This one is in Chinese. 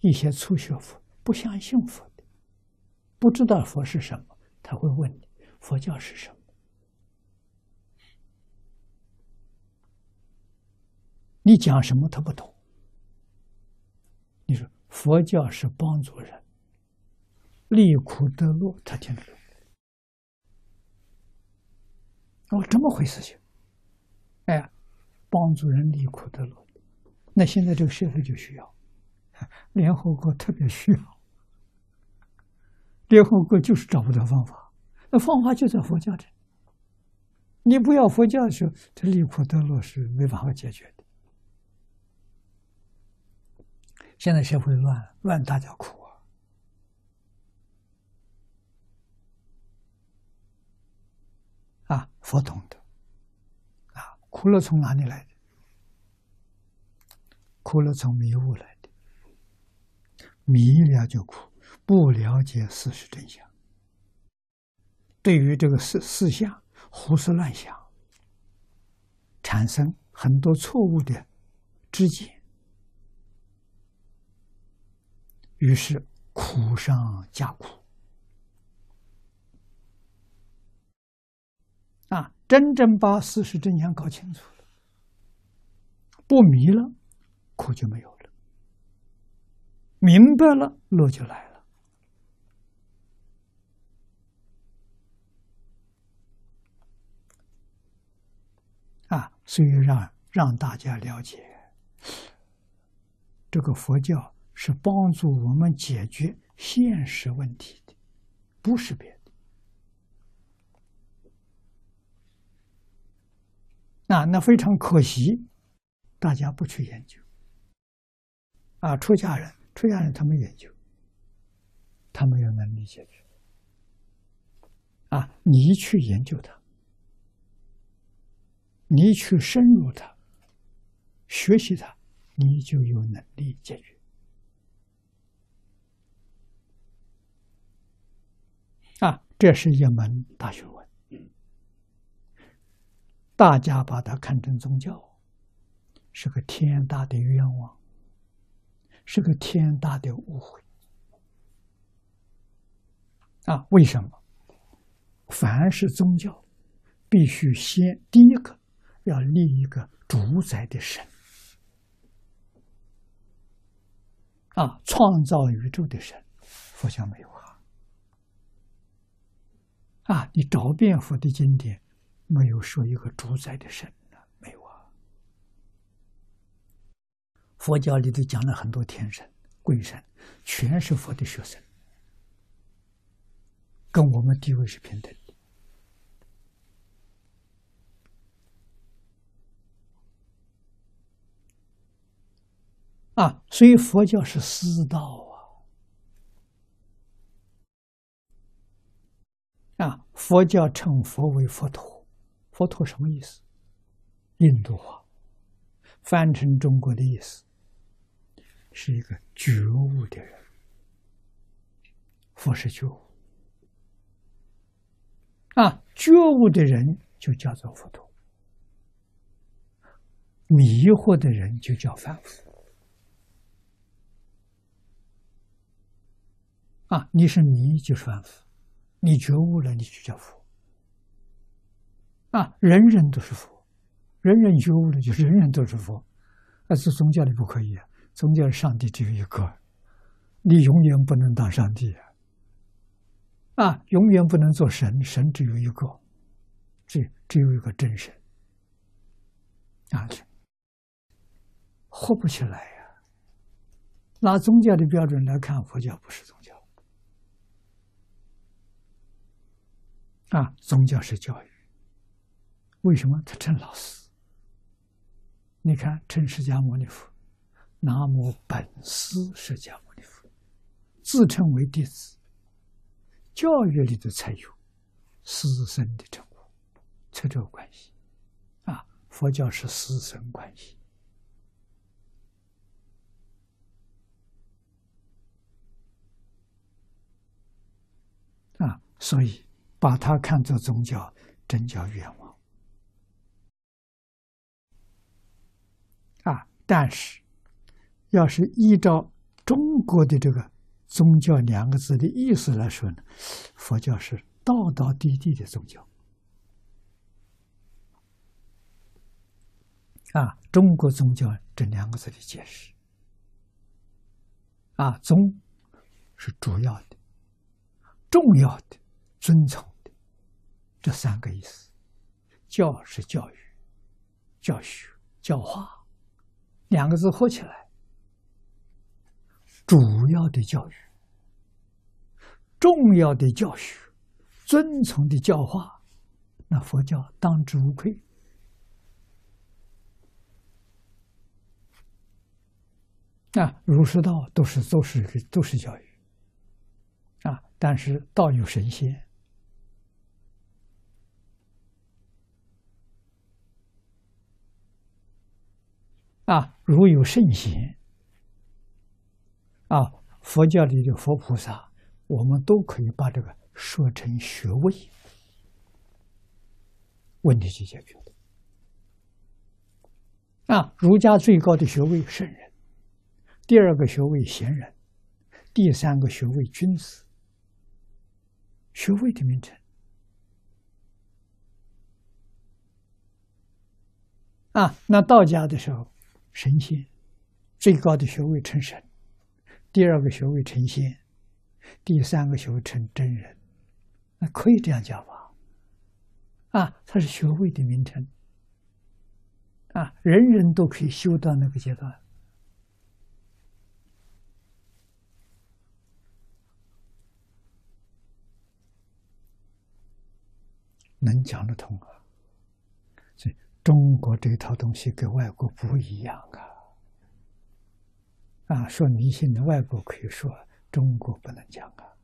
一些初学佛不相信佛的，不知道佛是什么，他会问你佛教是什么？你讲什么他不懂。你说佛教是帮助人离苦得乐，他听得懂。哦，这么回事情？哎，帮助人离苦得乐，那现在这个社会就需要，联合国特别需要。联合国就是找不到方法，那方法就在佛教这。你不要佛教的时候，这离苦得乐是没办法解决的。现在社会乱了，乱大家苦啊！啊，佛懂得，啊，苦乐从哪里来的？苦乐从迷雾来，迷了就苦，不了解事实真相，对于这个事事项胡思乱想，产生很多错误的知见。于是苦上加苦啊！真正把事实真相搞清楚了，不迷了，苦就没有了；明白了，乐就来了。啊！所以让让大家了解这个佛教。是帮助我们解决现实问题的，不是别的。那那非常可惜，大家不去研究。啊，出家人，出家人他们研究，他没有能力解决。啊，你去研究它，你去深入它，学习它，你就有能力解决。啊，这是一门大学问，大家把它看成宗教，是个天大的冤枉，是个天大的误会。啊，为什么？凡是宗教，必须先第一个要立一个主宰的神，啊，创造宇宙的神，佛教没有。啊！你找遍佛的经典，没有说一个主宰的神呢？没有啊。佛教里头讲了很多天神、鬼神，全是佛的学生，跟我们地位是平等的。啊，所以佛教是师道啊。啊，佛教称佛为佛陀，佛陀什么意思？印度话，翻成中国的意思，是一个觉悟的人。佛是觉悟，啊，觉悟的人就叫做佛陀，迷惑的人就叫凡夫。啊，你是迷就是凡夫。你觉悟了，你就叫佛啊！人人都是佛，人人觉悟了，就人人都是佛。但是宗教里不可以啊，宗教上帝只有一个，你永远不能当上帝啊！啊，永远不能做神，神只有一个，只只有一个真神啊！活不起来呀！拿宗教的标准来看，佛教不是宗教。啊，宗教是教育。为什么他称老师？你看，称释迦牟尼佛，南无本师释迦牟尼佛，自称为弟子。教育里头才有师生的称呼，才这个关系。啊，佛教是师生关系。啊，所以。把它看作宗教，真叫冤枉啊！但是，要是依照中国的这个宗教两个字的意思来说呢，佛教是道道地地的宗教。啊，中国宗教这两个字的解释，啊，宗是主要的、重要的、尊崇的这三个意思，教是教育、教学、教化，两个字合起来。主要的教育、重要的教学、尊崇的教化，那佛教当之无愧。啊，儒释道都是都是都是教育啊，但是道有神仙啊，儒有圣贤。啊，佛教里的佛菩萨，我们都可以把这个说成学位，问题就解决了。啊，儒家最高的学位圣人，第二个学位贤人，第三个学位君子。学位的名称。啊，那道家的时候，神仙最高的学位称神。第二个学位成仙，第三个学位成真人，那可以这样讲吧？啊，它是学位的名称，啊，人人都可以修到那个阶段，能讲得通啊？所以中国这套东西跟外国不一样啊。啊，说迷信的外国可以说，中国不能讲啊。